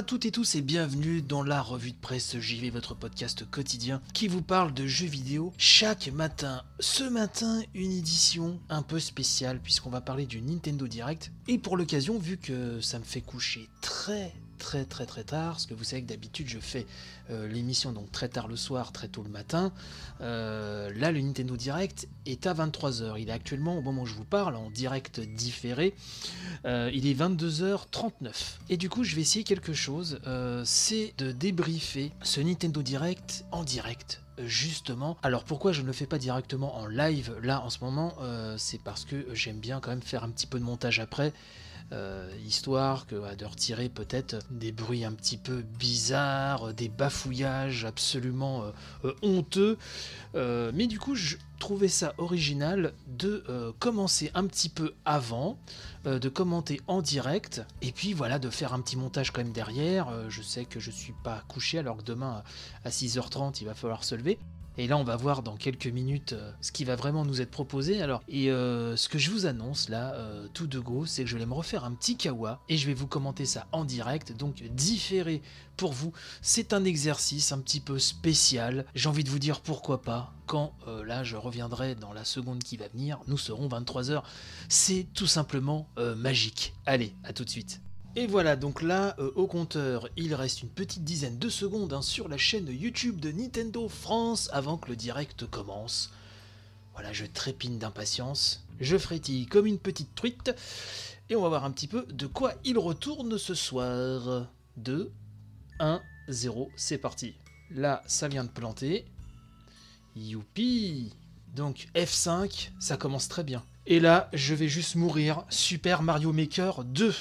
À toutes et tous et bienvenue dans la revue de presse JV, votre podcast quotidien qui vous parle de jeux vidéo chaque matin. Ce matin, une édition un peu spéciale puisqu'on va parler du Nintendo Direct. Et pour l'occasion, vu que ça me fait coucher très très très très tard, parce que vous savez que d'habitude je fais euh, l'émission donc très tard le soir, très tôt le matin. Euh, là, le Nintendo Direct est à 23h. Il est actuellement, au moment où je vous parle, en direct différé. Euh, il est 22h39. Et du coup, je vais essayer quelque chose. c'est de débriefer ce Nintendo Direct en direct justement. Alors pourquoi je ne le fais pas directement en live là en ce moment C'est parce que j'aime bien quand même faire un petit peu de montage après. Euh, histoire que, de retirer peut-être des bruits un petit peu bizarres, des bafouillages absolument euh, euh, honteux. Euh, mais du coup, je trouvais ça original de euh, commencer un petit peu avant, euh, de commenter en direct, et puis voilà, de faire un petit montage quand même derrière. Euh, je sais que je suis pas couché, alors que demain à 6h30, il va falloir se lever. Et là, on va voir dans quelques minutes euh, ce qui va vraiment nous être proposé. Alors, et euh, ce que je vous annonce là, euh, tout de go, c'est que je vais me refaire un petit kawa et je vais vous commenter ça en direct, donc différé pour vous. C'est un exercice un petit peu spécial. J'ai envie de vous dire pourquoi pas. Quand là, je reviendrai dans la seconde qui va venir, nous serons 23h. C'est tout simplement magique. Allez, à tout de suite. Et voilà, donc là, euh, au compteur, il reste une petite dizaine de secondes hein, sur la chaîne YouTube de Nintendo France avant que le direct commence. Voilà, je trépine d'impatience, je frétille comme une petite truite, et on va voir un petit peu de quoi il retourne ce soir. 2, 1, 0, c'est parti. Là, ça vient de planter. Youpi Donc F5, ça commence très bien. Et là, je vais juste mourir. Super Mario Maker 2.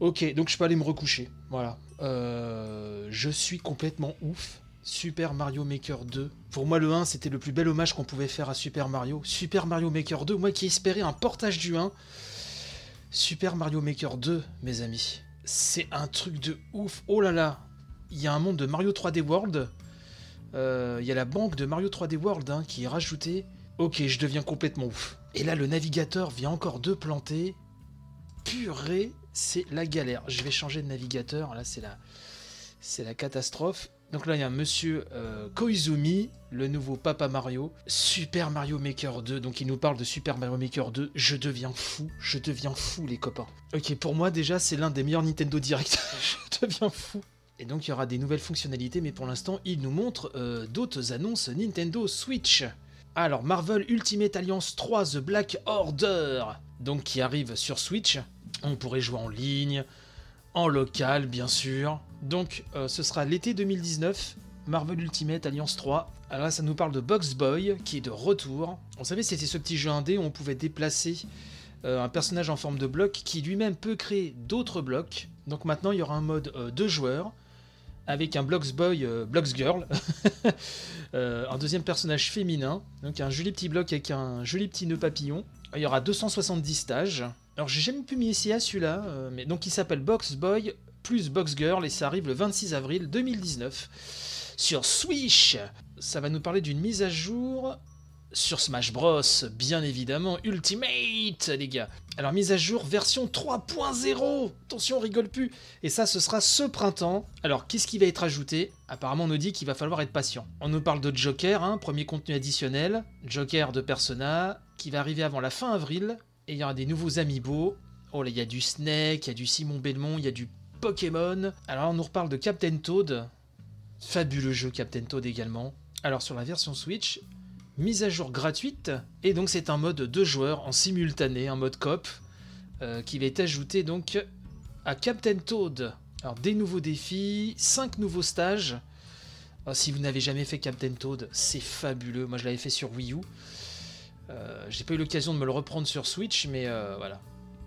Ok, donc je peux aller me recoucher. Voilà. Euh, je suis complètement ouf. Super Mario Maker 2. Pour moi, le 1, c'était le plus bel hommage qu'on pouvait faire à Super Mario. Super Mario Maker 2, moi qui espérais un portage du 1. Super Mario Maker 2, mes amis. C'est un truc de ouf. Oh là là. Il y a un monde de Mario 3D World. Euh, Il y a la banque de Mario 3D World hein, qui est rajoutée. Ok, je deviens complètement ouf. Et là, le navigateur vient encore de planter. Purée, c'est la galère. Je vais changer de navigateur. Là, c'est la, c'est la catastrophe. Donc là, il y a un monsieur euh, Koizumi, le nouveau Papa Mario. Super Mario Maker 2. Donc il nous parle de Super Mario Maker 2. Je deviens fou. Je deviens fou, les copains. Ok, pour moi, déjà, c'est l'un des meilleurs Nintendo Direct. je deviens fou. Et donc il y aura des nouvelles fonctionnalités, mais pour l'instant, il nous montre euh, d'autres annonces Nintendo Switch. Alors, Marvel Ultimate Alliance 3 The Black Order, donc qui arrive sur Switch. On pourrait jouer en ligne, en local, bien sûr. Donc, euh, ce sera l'été 2019. Marvel Ultimate Alliance 3. Alors là, ça nous parle de Box Boy, qui est de retour. On savait, c'était ce petit jeu indé où on pouvait déplacer euh, un personnage en forme de bloc qui lui-même peut créer d'autres blocs. Donc maintenant, il y aura un mode euh, deux joueurs avec un Blocks Boy, Girl, un deuxième personnage féminin, donc un joli petit bloc avec un joli petit nœud papillon. Il y aura 270 stages. Alors j'ai jamais pu m'y essayer à celui-là, euh, mais donc il s'appelle Box Boy plus Box Girl et ça arrive le 26 avril 2019 sur Switch. Ça va nous parler d'une mise à jour sur Smash Bros, bien évidemment, Ultimate, les gars. Alors, mise à jour version 3.0. Attention, on rigole plus. Et ça, ce sera ce printemps. Alors, qu'est-ce qui va être ajouté? Apparemment, on nous dit qu'il va falloir être patient. On nous parle de Joker, hein, premier contenu additionnel. Joker de Persona, qui va arriver avant la fin avril. Et il y aura des nouveaux amiibo. Oh là, il y a du Snake, il y a du Simon Belmont, il y a du Pokémon. Alors, on nous reparle de Captain Toad. Fabuleux jeu Captain Toad également. Alors, sur la version Switch, mise à jour gratuite. Et donc c'est un mode deux joueurs en simultané, un mode coop, euh, qui va être ajouté donc à Captain Toad. Alors des nouveaux défis, 5 nouveaux stages. Alors, si vous n'avez jamais fait Captain Toad, c'est fabuleux. Moi je l'avais fait sur Wii U. Euh, j'ai pas eu l'occasion de me le reprendre sur Switch, mais euh, voilà,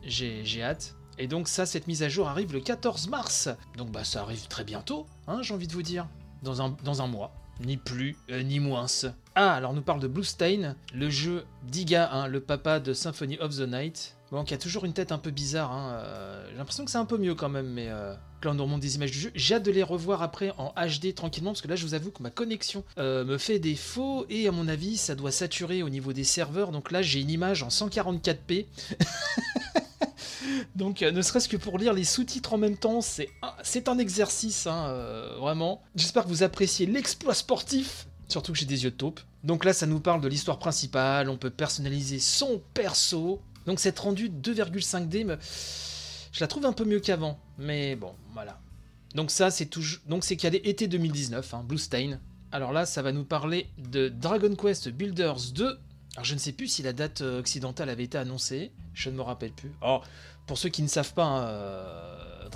j'ai hâte. Et donc ça, cette mise à jour arrive le 14 mars. Donc bah ça arrive très bientôt, hein, j'ai envie de vous dire. Dans un, mois. Ni plus, euh, ni moins. Ah, alors nous parle de Blue Stain, le jeu d'Iga, hein, le papa de Symphony of the Night. Bon, qui a toujours une tête un peu bizarre. Hein, euh, J'ai l'impression que c'est un peu mieux quand même, mais euh, là on nous remonte des images du jeu. J'ai hâte de les revoir après en HD tranquillement, parce que là je vous avoue que ma connexion euh, me fait défaut, et à mon avis ça doit saturer au niveau des serveurs. Donc là j'ai une image en 144p. Donc, ne serait-ce que pour lire les sous-titres en même temps, c'est un, exercice, hein, vraiment. J'espère que vous appréciez l'exploit sportif, surtout que j'ai des yeux de taupe. Donc là, ça nous parle de l'histoire principale, on peut personnaliser son perso. Donc cette rendue 2,5D, me- je la trouve un peu mieux qu'avant, mais bon, voilà. Donc ça, c'est toujours, donc c'est calé été 2019, hein, Blue Stain. Alors là, ça va nous parler de Dragon Quest Builders 2. Alors je ne sais plus si la date euh, occidentale avait été annoncée, je ne me rappelle plus. Oh, pour ceux qui ne savent pas, hein, euh,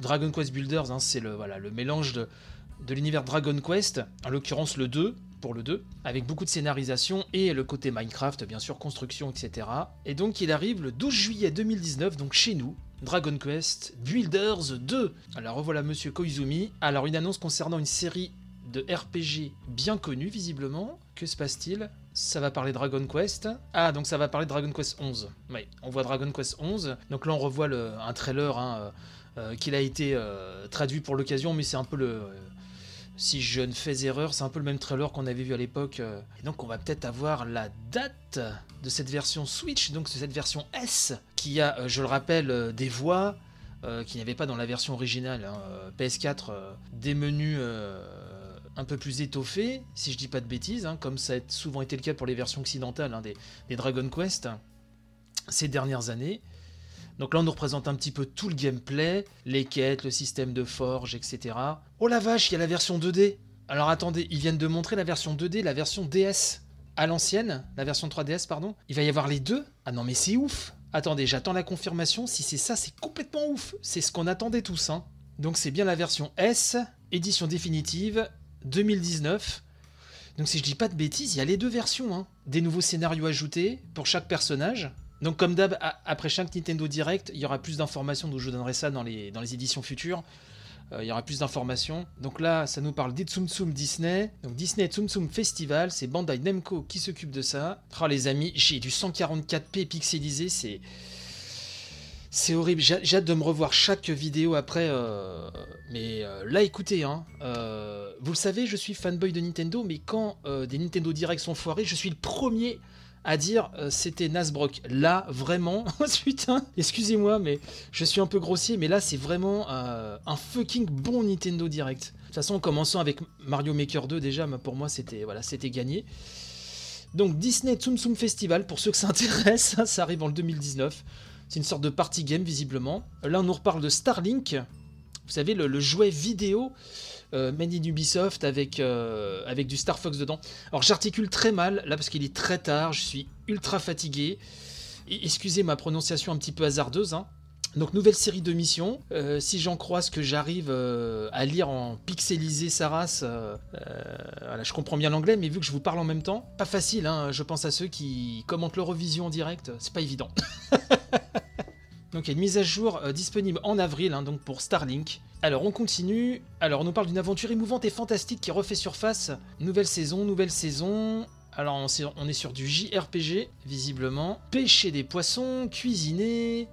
Dragon, Quest Builders, hein, c'est le, mélange de l'univers Dragon Quest, en l'occurrence le 2, le 2, avec beaucoup de scénarisation et le côté Minecraft, bien sûr, construction, etc. Et donc il arrive le 12 juillet 2019, donc chez nous, Dragon Quest Builders 2. Alors revoilà Monsieur Koizumi. Alors une annonce concernant une série de RPG bien connue visiblement. Que se passe-t-il? Ça va parler Dragon Quest. Ah donc ça va parler Dragon Quest 11. Oui, on voit Dragon Quest 11. Donc là on revoit le- un trailer hein, euh, euh, qu'il a été euh, traduit pour l'occasion, mais c'est un peu le... si je ne fais erreur, c'est un peu le même trailer qu'on avait vu à l'époque. euh. Et donc on va peut-être avoir la date de cette version Switch, donc de cette version S, qui a, euh, je le rappelle, euh, des voix euh, qu'il n'y avait pas dans la version originale hein, euh, PS4, euh, des menus un peu plus étoffés, si je dis pas de bêtises, hein, comme ça a souvent été le cas pour les versions occidentales hein, des Dragon Quest ces dernières années. Donc là, on nous représente un petit peu tout le gameplay, les quêtes, le système de forge, etc. Oh la vache, il y a la version 2D. Alors attendez, ils viennent de montrer la version 2D, la version DS à l'ancienne, la version 3DS, pardon. Il va y avoir les deux Ah non, mais c'est ouf Attendez, j'attends la confirmation. Si c'est ça, c'est complètement ouf. C'est ce qu'on attendait tous. Hein. Donc c'est bien la version S, édition définitive, 2019. Donc si je dis pas de bêtises, il y a les deux versions. hein. Des nouveaux scénarios ajoutés pour chaque personnage. Donc comme d'hab, après chaque Nintendo Direct, il y aura plus d'informations, donc je vous donnerai ça dans les, éditions futures. Euh, il y aura plus d'informations. Donc là, ça nous parle d'Itsum Tsum Disney. Donc Disney Tsum Tsum Festival, c'est Bandai Namco qui s'occupe de ça. Oh les amis, j'ai du 144p pixelisé, c'est... C'est horrible, j'ai hâte de me revoir chaque vidéo après. euh, Mais euh, là, écoutez, hein, vous le savez, je suis fanboy de Nintendo, mais quand des Nintendo Direct sont foirés, je suis le premier à dire euh, c'était Nasbrock. Là, vraiment, putain, excusez-moi, mais je suis un peu grossier, mais là, c'est vraiment euh, un fucking bon Nintendo Direct. De toute façon, en commençant avec Mario Maker 2, déjà, pour moi, c'était voilà, c'était gagné. Donc, Disney Tsum Tsum Festival, pour ceux que ça intéresse, ça arrive en 2019. C'est une sorte de party game, visiblement. Là, on nous reparle de Starlink. Vous savez, le, jouet vidéo euh, made in Ubisoft avec, euh, avec du Star Fox dedans. Alors j'articule très mal là parce qu'il est très tard, je suis ultra fatigué. Excusez ma prononciation un petit peu hasardeuse. hein. Donc nouvelle série de missions. Euh, si j'en crois ce que j'arrive euh, à lire en pixelisé sa race, voilà, je comprends bien l'anglais, mais vu que je vous parle en même temps, pas facile. hein, je pense à ceux qui commentent l'Eurovision en direct, c'est pas évident. Donc il y a une mise à jour euh, disponible en avril, hein, donc pour Starlink. Alors on continue. Alors on nous parle d'une aventure émouvante et fantastique qui refait surface. Nouvelle saison, nouvelle saison. Alors on, est sur du JRPG, visiblement. Pêcher des poissons, cuisiner,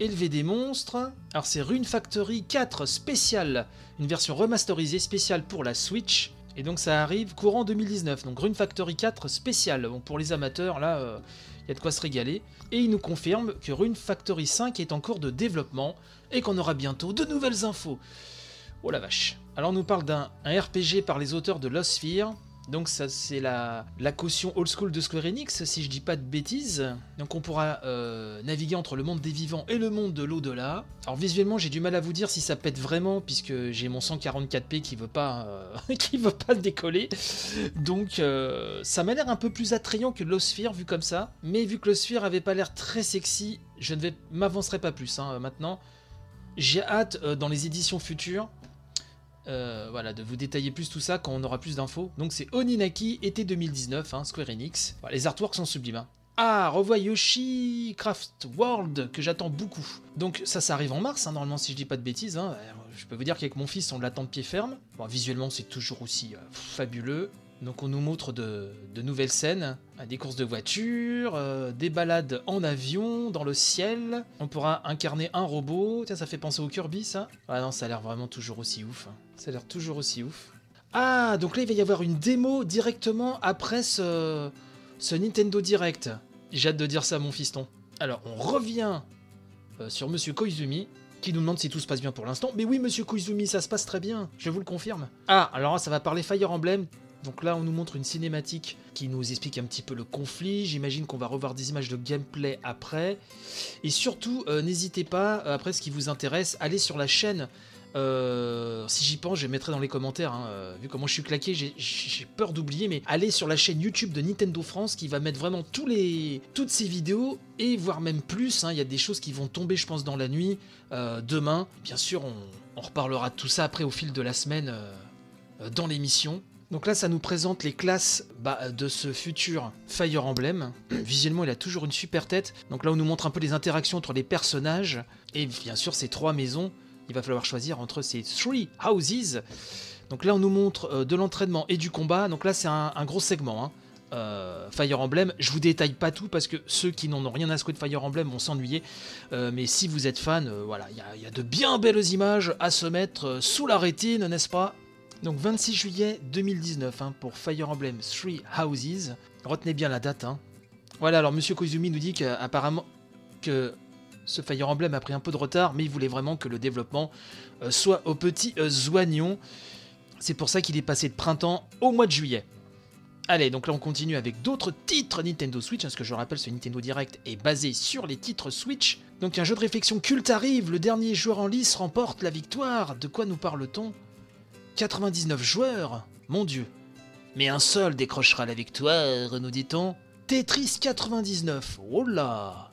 élever des monstres. Alors c'est Rune Factory 4 spécial, une version remasterisée spéciale pour la Switch. Et donc ça arrive courant 2019. Donc Rune Factory 4 spécial. Bon, pour les amateurs, là, euh, il y a de quoi se régaler. Et il nous confirme que Rune Factory 5 est en cours de développement et qu'on aura bientôt de nouvelles infos. Oh la vache. Alors on nous parle d'un un RPG par les auteurs de Lost Sphere. Donc ça c'est la, la caution old school de Square Enix, si je dis pas de bêtises. Donc on pourra euh, naviguer entre le monde des vivants et le monde de l'au-delà. Alors visuellement j'ai du mal à vous dire si ça pète vraiment, puisque j'ai mon 144p qui veut pas, euh, qui veut pas décoller. Donc euh, ça m'a l'air un peu plus attrayant que Lost Sphere vu comme ça. Mais vu que Lost Sphere avait pas l'air très sexy, je ne m'avancerai pas plus hein, maintenant. J'ai hâte dans les éditions futures euh, voilà, de vous détailler plus tout ça quand on aura plus d'infos. Donc c'est Oninaki, été 2019, hein, Square Enix. Les artworks sont sublimes. hein. Ah, revois Yoshi Craft World, que j'attends beaucoup. Donc ça, ça arrive en mars, hein, normalement, si je dis pas de bêtises. hein. Euh, Je peux vous dire qu'avec mon fils, on l'attend de pied ferme. Bon, visuellement, c'est toujours aussi euh, fabuleux. Donc on nous montre de, nouvelles scènes, euh, des courses de voitures, euh, des balades en avion, dans le ciel. On pourra incarner un robot. Tiens, ça fait penser au Kirby, ça Ah non, ça a l'air vraiment toujours aussi ouf. hein. Ça a l'air toujours aussi ouf. Ah, donc là, il va y avoir une démo directement après ce, Nintendo Direct. J'ai hâte de dire ça mon fiston. Alors, on revient euh, sur Monsieur Koizumi, qui nous demande si tout se passe bien pour l'instant. Mais oui, Monsieur Koizumi, ça se passe très bien, je vous le confirme. Ah, alors ça va parler Fire Emblem. Donc là, on nous montre une cinématique qui nous explique un petit peu le conflit. J'imagine qu'on va revoir des images de gameplay après. Et surtout, euh, n'hésitez pas, euh, après ce qui vous intéresse, allez sur la chaîne. Euh, si j'y pense, je mettrai dans les commentaires. hein, vu comment je suis claqué, j'ai- peur d'oublier, mais allez sur la chaîne YouTube de Nintendo France qui va mettre vraiment tous les, toutes ces vidéos et voire même plus. hein. Il y a des choses qui vont tomber, je pense, dans la nuit demain. Bien sûr, on, reparlera de tout ça après au fil de la semaine dans l'émission. Donc là, ça nous présente les classes bah, de ce futur Fire Emblem. Visuellement, il a toujours une super tête. Donc là, on nous montre un peu les interactions entre les personnages. Et bien sûr, ces trois maisons. Il va falloir choisir entre ces three houses. Donc là, on nous montre euh, de l'entraînement et du combat. Donc là, c'est un, gros segment. hein. Euh, Fire Emblem, je vous détaille pas tout parce que ceux qui n'en ont rien à secouer de Fire Emblem vont s'ennuyer. Euh, mais si vous êtes fan, voilà, il y a- de bien belles images à se mettre sous la rétine, n'est-ce pas? Donc 26 juillet 2019 hein, pour Fire Emblem Three Houses. Retenez bien la date. hein. Voilà, alors Monsieur Koizumi nous dit qu'apparemment que ce Fire Emblem a pris un peu de retard, mais il voulait vraiment que le développement euh, soit au petit euh, oignon. C'est pour ça qu'il est passé de printemps au mois de juillet. Allez, donc là on continue avec d'autres titres Nintendo Switch, hein, parce que je rappelle ce Nintendo Direct est basé sur les titres Switch. Donc un jeu de réflexion culte arrive, le dernier joueur en lice remporte la victoire. De quoi nous parle-t-on? 99 joueurs Mon dieu. Mais un seul décrochera la victoire, nous dit-on. Tetris 99, oh là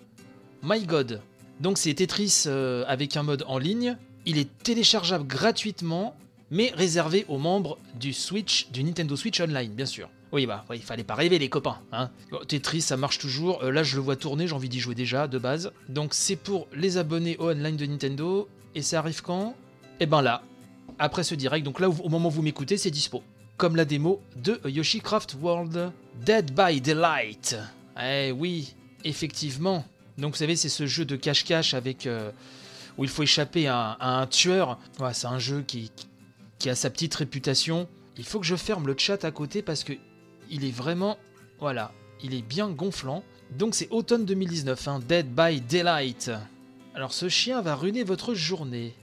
My god. Donc c'est Tetris euh, avec un mode en ligne. Il est téléchargeable gratuitement, mais réservé aux membres du Switch, du Nintendo Switch Online, bien sûr. Oui, bah, il fallait pas rêver, les copains. Hein. Tetris, ça marche toujours. Euh, là, je le vois tourner, j'ai envie d'y jouer déjà, de base. Donc, c'est pour les abonnés au online de Nintendo. Et ça arrive quand? Eh ben là, après ce direct. Donc là, au moment où vous m'écoutez, c'est dispo. Comme la démo de Yoshi Craft World. Dead by Daylight. Eh oui, effectivement. Donc, vous savez, c'est ce jeu de cache-cache avec. euh, où il faut échapper à un, tueur. Ouais, c'est un jeu qui, qui a sa petite réputation. Il faut que je ferme le chat à côté parce que il est vraiment. Voilà, il est bien gonflant. Donc c'est automne 2019, hein, Dead by Daylight. Alors ce chien va ruiner votre journée.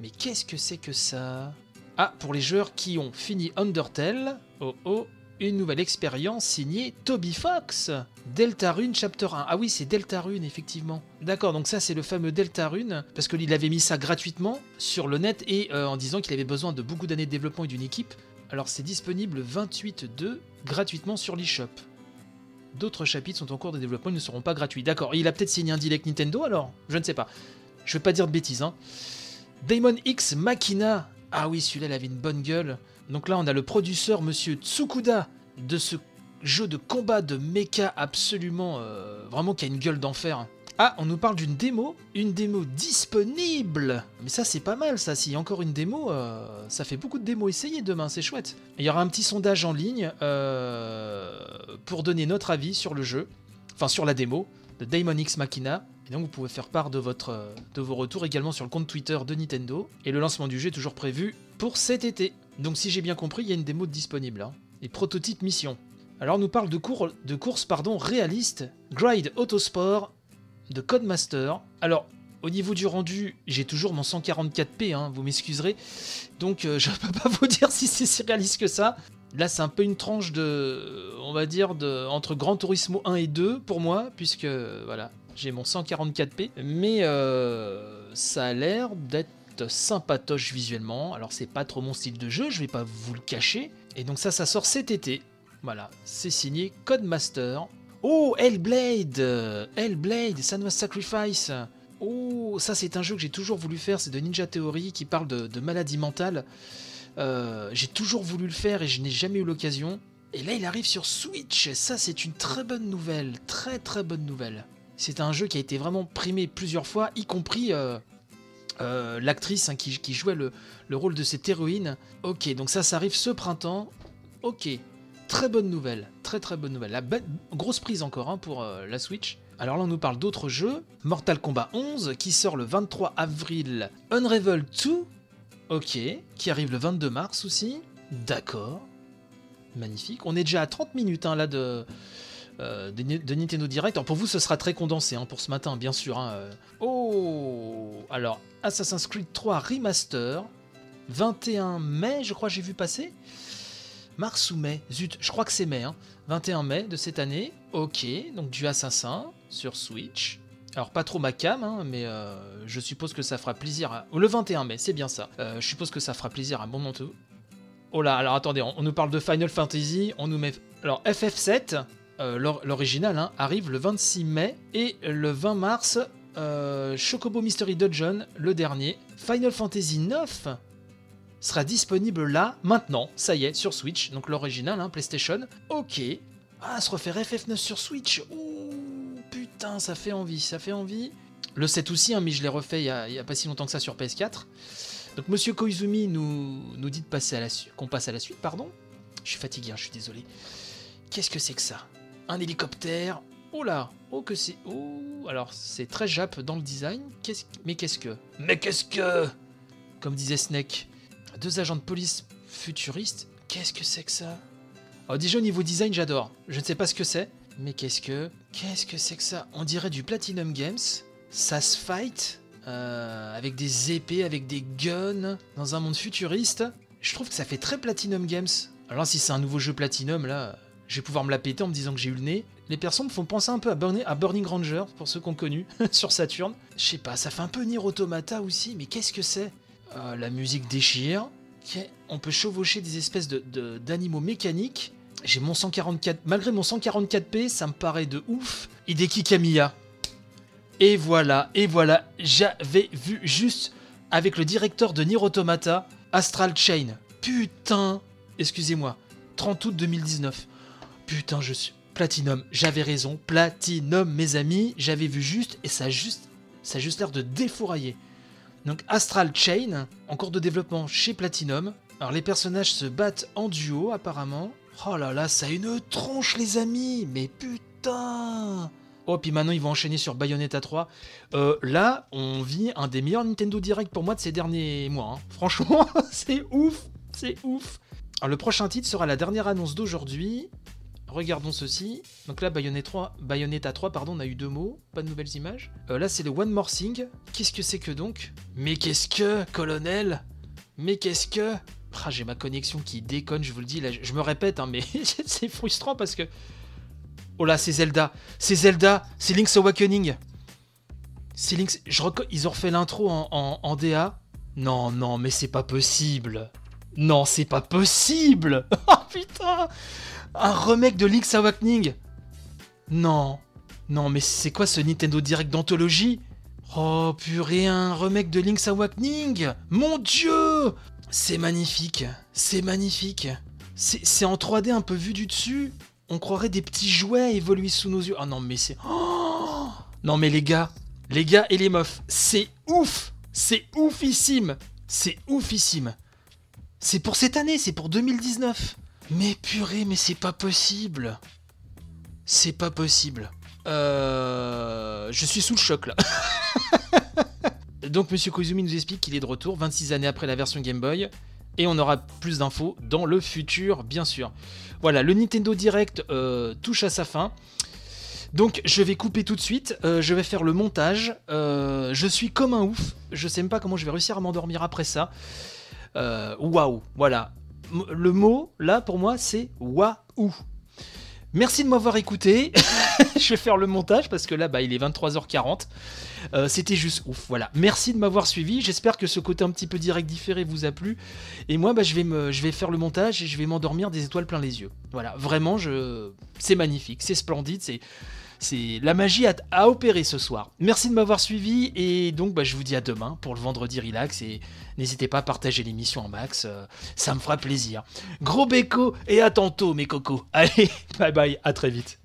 Mais qu'est-ce que c'est que ça? Ah, pour les joueurs qui ont fini Undertale, oh oh, une nouvelle expérience signée Toby Fox. Deltarune Chapter 1. Ah oui, c'est Deltarune, effectivement. D'accord, donc ça c'est le fameux Deltarune, parce qu'il avait mis ça gratuitement sur le net et euh, en disant qu'il avait besoin de beaucoup d'années de développement et d'une équipe. Alors c'est disponible 28.2 gratuitement sur l'eShop. D'autres chapitres sont en cours de développement, ils ne seront pas gratuits. D'accord, il a peut-être signé un deal avec Nintendo alors? Je ne sais pas. Je vais pas dire de bêtises, hein. Daemon X Machina. Ah oui, celui-là, il avait une bonne gueule. Donc là, on a le producteur, monsieur Tsukuda, de ce jeu de combat de mecha absolument. euh, vraiment qui a une gueule d'enfer. Ah, on nous parle d'une démo Une démo disponible Mais ça, c'est pas mal, ça. S'il y a encore une démo, euh, ça fait beaucoup de démos essayées demain, c'est chouette. Il y aura un petit sondage en ligne euh, pour donner notre avis sur le jeu, enfin sur la démo de Daemon X Machina. Et donc, vous pouvez faire part de, votre, euh, de vos retours également sur le compte Twitter de Nintendo. Et le lancement du jeu est toujours prévu pour cet été. Donc, si j'ai bien compris, il y a une démo disponible. Hein. Et prototype mission. Alors, nous parle de, cours, de courses pardon, réalistes, Gride Autosport de Codemaster. Alors, au niveau du rendu, j'ai toujours mon 144p, hein, vous m'excuserez. Donc, euh, je peux pas vous dire si c'est si réaliste que ça. Là, c'est un peu une tranche de, on va dire, de, entre Gran Turismo 1 et 2 pour moi, puisque voilà, j'ai mon 144p. Mais euh, ça a l'air d'être sympatoche visuellement. Alors, c'est pas trop mon style de jeu, je vais pas vous le cacher. Et donc, ça, ça sort cet été. Voilà, c'est signé Codemaster. Oh, Hellblade Hellblade, Senua Sacrifice Oh, ça c'est un jeu que j'ai toujours voulu faire, c'est de Ninja Theory qui parle de, de maladie mentale. Euh, j'ai toujours voulu le faire et je n'ai jamais eu l'occasion. Et là, il arrive sur Switch. Ça, c'est une très bonne nouvelle. Très très bonne nouvelle. C'est un jeu qui a été vraiment primé plusieurs fois, y compris euh, euh, l'actrice hein, qui, jouait le, le rôle de cette héroïne. Ok, donc ça, ça arrive ce printemps. Ok, très bonne nouvelle. Très très bonne nouvelle. La grosse prise encore hein, pour la Switch. Alors là, on nous parle d'autres jeux. Mortal Kombat 11 qui sort le 23 avril. Unravel 2. Ok, qui arrive le 22 mars aussi. D'accord. Magnifique. On est déjà à 30 minutes hein, là de, euh, de, Ni- de Nintendo Direct. Pour vous, ce sera très condensé hein, pour ce matin, bien sûr. hein, euh. Oh Alors, Assassin's Creed 3 Remaster. 21 mai, je crois, j'ai vu passer. Mars ou mai? Zut, je crois que c'est mai. hein. 21 mai de cette année. Ok, donc du Assassin sur Switch. Alors pas trop ma cam, hein, mais euh, je suppose que ça fera plaisir. À... Le 21 mai, c'est bien ça. Euh, je suppose que ça fera plaisir à bon nombre Oh là, alors attendez, on, nous parle de Final Fantasy, on nous met... Alors FF7, euh, l'or- l'original, hein, arrive le 26 mai, et le 20 mars, Chocobo Mystery Dungeon, le dernier. Final Fantasy 9 sera disponible là, maintenant, ça y est, sur Switch, donc l'original, hein, PlayStation. Ok. Ah, se refaire FF9 sur Switch. Ouh, putain, ça fait envie, ça fait envie. Le 7 aussi, hein, mais je l'ai refait il y, a, pas si longtemps que ça sur PS4. Donc Monsieur Koizumi nous, dit passer à la qu'on passe à la suite, pardon. Je suis fatigué, hein, je suis désolé. Qu'est-ce que c'est que ça? Un hélicoptère? Oh là, oh que c'est. Oh, alors c'est très jap dans le design. Mais qu'est-ce que? Mais qu'est-ce que? Comme disait Snake, deux agents de police futuristes. Qu'est-ce que c'est que ça? Oh, déjà au niveau design, j'adore. Je ne sais pas ce que c'est, mais qu'est-ce que qu'est-ce que c'est que ça? On dirait du Platinum Games. Ça se fight euh, avec des épées, avec des guns, dans un monde futuriste. Je trouve que ça fait très Platinum Games. Alors si c'est un nouveau jeu Platinum, là, je vais pouvoir me la péter en me disant que j'ai eu le nez. Les personnes me font penser un peu à Burning, Ranger, pour ceux qu'on connu, sur Saturn. Je sais pas, ça fait un peu Nier Automata aussi, mais qu'est-ce que c'est? Euh, La musique déchire. On peut chevaucher des espèces de- de- d'animaux mécaniques. J'ai mon 144, malgré mon 144p, ça me paraît de ouf. Hideki Kamiya. Et voilà, et voilà, j'avais vu juste avec le directeur de Nier Automata, Astral Chain. Putain, excusez-moi, 30 août 2019. Putain, je suis Platinum, j'avais raison, Platinum mes amis, j'avais vu juste et ça juste ça a juste l'air de défourailler. Donc Astral Chain, en cours de développement chez Platinum. Alors les personnages se battent en duo apparemment. Oh là là, ça a une tronche les amis, mais putain Oh, puis maintenant ils vont enchaîner sur Bayonetta 3. Euh, là, on vit un des meilleurs Nintendo Direct pour moi de ces derniers mois. hein. Franchement, c'est ouf, c'est ouf. Alors le prochain titre sera la dernière annonce d'aujourd'hui. Regardons ceci. Donc là, Bayonetta 3, Bayonetta 3 pardon, on a eu deux mots, pas de nouvelles images. Euh, là, c'est le One More Thing. Qu'est-ce que c'est que donc? Mais qu'est-ce que, colonel? Mais qu'est-ce que? Ah, J'ai ma connexion qui déconne, je vous le dis. Là, je, me répète, hein, mais c'est frustrant parce que... Oh là, c'est Zelda. C'est Zelda. C'est Link's Awakening. C'est Link's... Je Ils ont refait l'intro en, en- en DA. Non, non, mais c'est pas possible. Non, c'est pas possible. Oh putain Un remake de Link's Awakening. Non. Non, mais c'est quoi ce Nintendo Direct d'anthologie? Oh purée, un remake de Link's Awakening Mon dieu C'est magnifique. C'est magnifique. C'est en 3D un peu vu du dessus. On croirait des petits jouets évoluer sous nos yeux. Ah non, mais c'est... Oh non mais les gars, les gars et les meufs, c'est ouf C'est oufissime C'est oufissime C'est pour cette année, c'est pour 2019 Mais purée, mais c'est pas possible C'est pas possible. Euh... Je suis sous le choc là. Donc Monsieur Koizumi nous explique qu'il est de retour 26 années après la version Game Boy. Et on aura plus d'infos dans le futur, bien sûr. Voilà, le Nintendo Direct euh, touche à sa fin. Donc je vais couper tout de suite, euh, je vais faire le montage. Euh, je suis comme un ouf, je sais même pas comment je vais réussir à m'endormir après ça. Waouh, voilà. Le mot là pour moi c'est waouh. Merci de m'avoir écouté. je vais faire le montage parce que là bah, il est 23h40. Euh, C'était juste ouf, voilà. Merci de m'avoir suivi. J'espère que ce côté un petit peu direct différé vous a plu. Et moi, bah, je, vais je vais faire le montage et je vais m'endormir des étoiles plein les yeux. Voilà, vraiment, je... c'est magnifique, c'est splendide, c'est... c'est la magie a opéré ce soir. Merci de m'avoir suivi et donc bah, je vous dis à demain pour le vendredi relax et n'hésitez pas à partager l'émission en max, euh, ça me fera plaisir. Gros béco et à tantôt mes cocos. Allez, bye bye, à très vite.